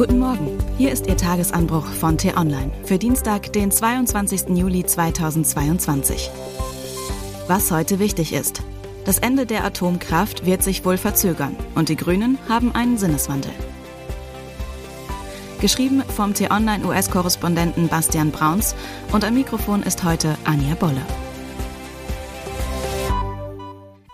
Guten Morgen, hier ist Ihr Tagesanbruch von T-Online für Dienstag, den 22. Juli 2022. Was heute wichtig ist. Das Ende der Atomkraft wird sich wohl verzögern und die Grünen haben einen Sinneswandel. Geschrieben vom T-Online US-Korrespondenten Bastian Brauns und am Mikrofon ist heute Anja Bolle.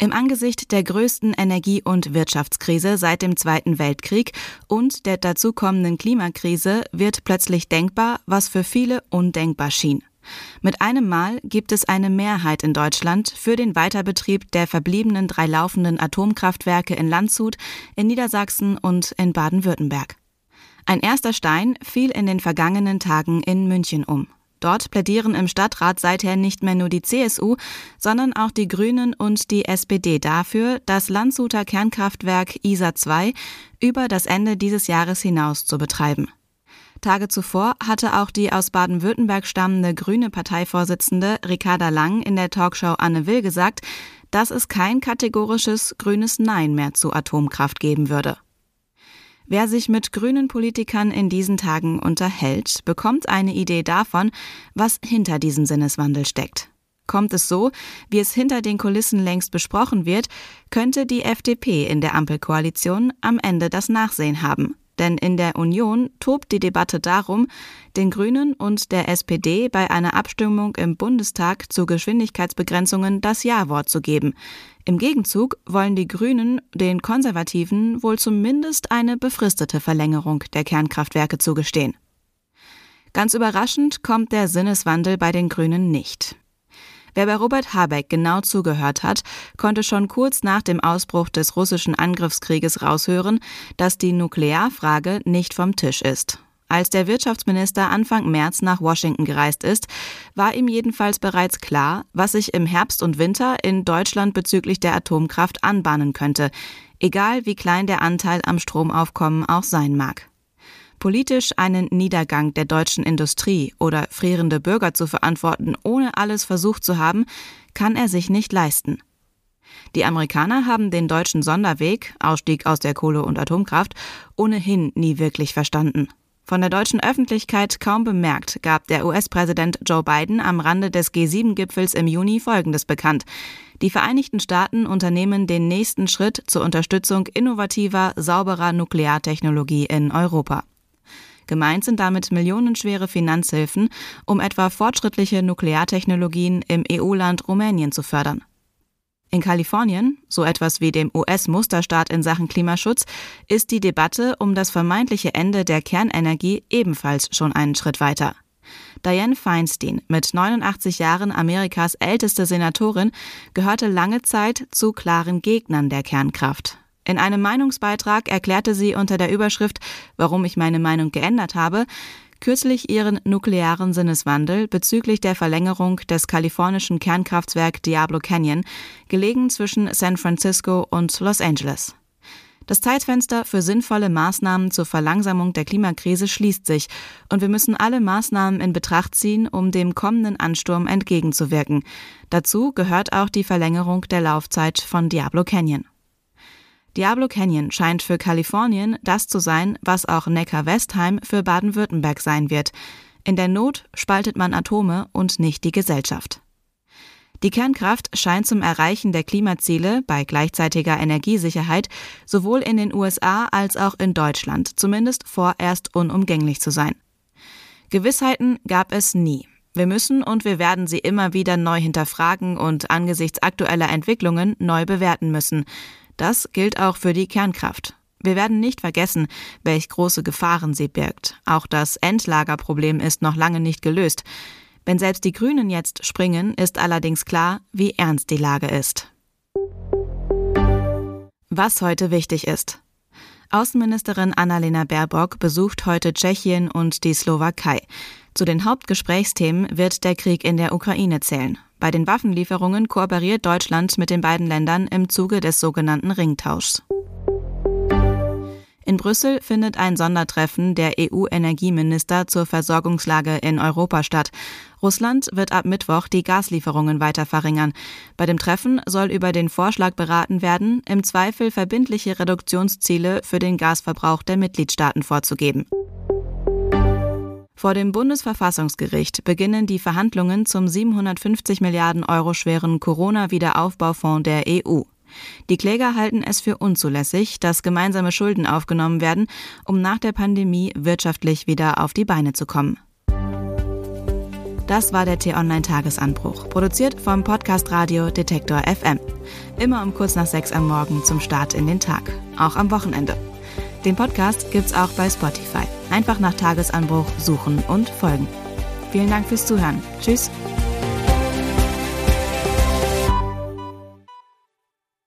Im Angesicht der größten Energie- und Wirtschaftskrise seit dem Zweiten Weltkrieg und der dazukommenden Klimakrise wird plötzlich denkbar, was für viele undenkbar schien. Mit einem Mal gibt es eine Mehrheit in Deutschland für den Weiterbetrieb der verbliebenen drei laufenden Atomkraftwerke in Landshut, in Niedersachsen und in Baden-Württemberg. Ein erster Stein fiel in den vergangenen Tagen in München um. Dort plädieren im Stadtrat seither nicht mehr nur die CSU, sondern auch die Grünen und die SPD dafür, das Landshuter Kernkraftwerk ISA 2 über das Ende dieses Jahres hinaus zu betreiben. Tage zuvor hatte auch die aus Baden-Württemberg stammende grüne Parteivorsitzende Ricarda Lang in der Talkshow Anne Will gesagt, dass es kein kategorisches grünes Nein mehr zu Atomkraft geben würde. Wer sich mit grünen Politikern in diesen Tagen unterhält, bekommt eine Idee davon, was hinter diesem Sinneswandel steckt. Kommt es so, wie es hinter den Kulissen längst besprochen wird, könnte die FDP in der Ampelkoalition am Ende das Nachsehen haben. Denn in der Union tobt die Debatte darum, den Grünen und der SPD bei einer Abstimmung im Bundestag zu Geschwindigkeitsbegrenzungen das Ja-Wort zu geben. Im Gegenzug wollen die Grünen den Konservativen wohl zumindest eine befristete Verlängerung der Kernkraftwerke zugestehen. Ganz überraschend kommt der Sinneswandel bei den Grünen nicht. Wer bei Robert Habeck genau zugehört hat, konnte schon kurz nach dem Ausbruch des russischen Angriffskrieges raushören, dass die Nuklearfrage nicht vom Tisch ist. Als der Wirtschaftsminister Anfang März nach Washington gereist ist, war ihm jedenfalls bereits klar, was sich im Herbst und Winter in Deutschland bezüglich der Atomkraft anbahnen könnte, egal wie klein der Anteil am Stromaufkommen auch sein mag. Politisch einen Niedergang der deutschen Industrie oder frierende Bürger zu verantworten, ohne alles versucht zu haben, kann er sich nicht leisten. Die Amerikaner haben den deutschen Sonderweg, Ausstieg aus der Kohle- und Atomkraft, ohnehin nie wirklich verstanden. Von der deutschen Öffentlichkeit kaum bemerkt, gab der US-Präsident Joe Biden am Rande des G7-Gipfels im Juni Folgendes bekannt. Die Vereinigten Staaten unternehmen den nächsten Schritt zur Unterstützung innovativer, sauberer Nukleartechnologie in Europa. Gemeint sind damit millionenschwere Finanzhilfen, um etwa fortschrittliche Nukleartechnologien im EU-Land Rumänien zu fördern. In Kalifornien, so etwas wie dem US-Musterstaat in Sachen Klimaschutz, ist die Debatte um das vermeintliche Ende der Kernenergie ebenfalls schon einen Schritt weiter. Dianne Feinstein, mit 89 Jahren Amerikas älteste Senatorin, gehörte lange Zeit zu klaren Gegnern der Kernkraft. In einem Meinungsbeitrag erklärte sie unter der Überschrift Warum ich meine Meinung geändert habe, kürzlich ihren nuklearen Sinneswandel bezüglich der Verlängerung des kalifornischen Kernkraftwerk Diablo Canyon, gelegen zwischen San Francisco und Los Angeles. Das Zeitfenster für sinnvolle Maßnahmen zur Verlangsamung der Klimakrise schließt sich, und wir müssen alle Maßnahmen in Betracht ziehen, um dem kommenden Ansturm entgegenzuwirken. Dazu gehört auch die Verlängerung der Laufzeit von Diablo Canyon. Diablo Canyon scheint für Kalifornien das zu sein, was auch Neckar-Westheim für Baden-Württemberg sein wird. In der Not spaltet man Atome und nicht die Gesellschaft. Die Kernkraft scheint zum Erreichen der Klimaziele bei gleichzeitiger Energiesicherheit sowohl in den USA als auch in Deutschland zumindest vorerst unumgänglich zu sein. Gewissheiten gab es nie. Wir müssen und wir werden sie immer wieder neu hinterfragen und angesichts aktueller Entwicklungen neu bewerten müssen. Das gilt auch für die Kernkraft. Wir werden nicht vergessen, welch große Gefahren sie birgt. Auch das Endlagerproblem ist noch lange nicht gelöst. Wenn selbst die Grünen jetzt springen, ist allerdings klar, wie ernst die Lage ist. Was heute wichtig ist. Außenministerin Annalena Baerbock besucht heute Tschechien und die Slowakei. Zu den Hauptgesprächsthemen wird der Krieg in der Ukraine zählen. Bei den Waffenlieferungen kooperiert Deutschland mit den beiden Ländern im Zuge des sogenannten Ringtauschs. In Brüssel findet ein Sondertreffen der EU-Energieminister zur Versorgungslage in Europa statt. Russland wird ab Mittwoch die Gaslieferungen weiter verringern. Bei dem Treffen soll über den Vorschlag beraten werden, im Zweifel verbindliche Reduktionsziele für den Gasverbrauch der Mitgliedstaaten vorzugeben. Vor dem Bundesverfassungsgericht beginnen die Verhandlungen zum 750 Milliarden Euro schweren Corona-Wiederaufbaufonds der EU. Die Kläger halten es für unzulässig, dass gemeinsame Schulden aufgenommen werden, um nach der Pandemie wirtschaftlich wieder auf die Beine zu kommen. Das war der T-Online-Tagesanbruch, produziert vom Podcast Radio Detektor FM. Immer um kurz nach sechs am Morgen zum Start in den Tag, auch am Wochenende. Den Podcast gibt's auch bei Spotify. Einfach nach Tagesanbruch suchen und folgen. Vielen Dank fürs Zuhören. Tschüss.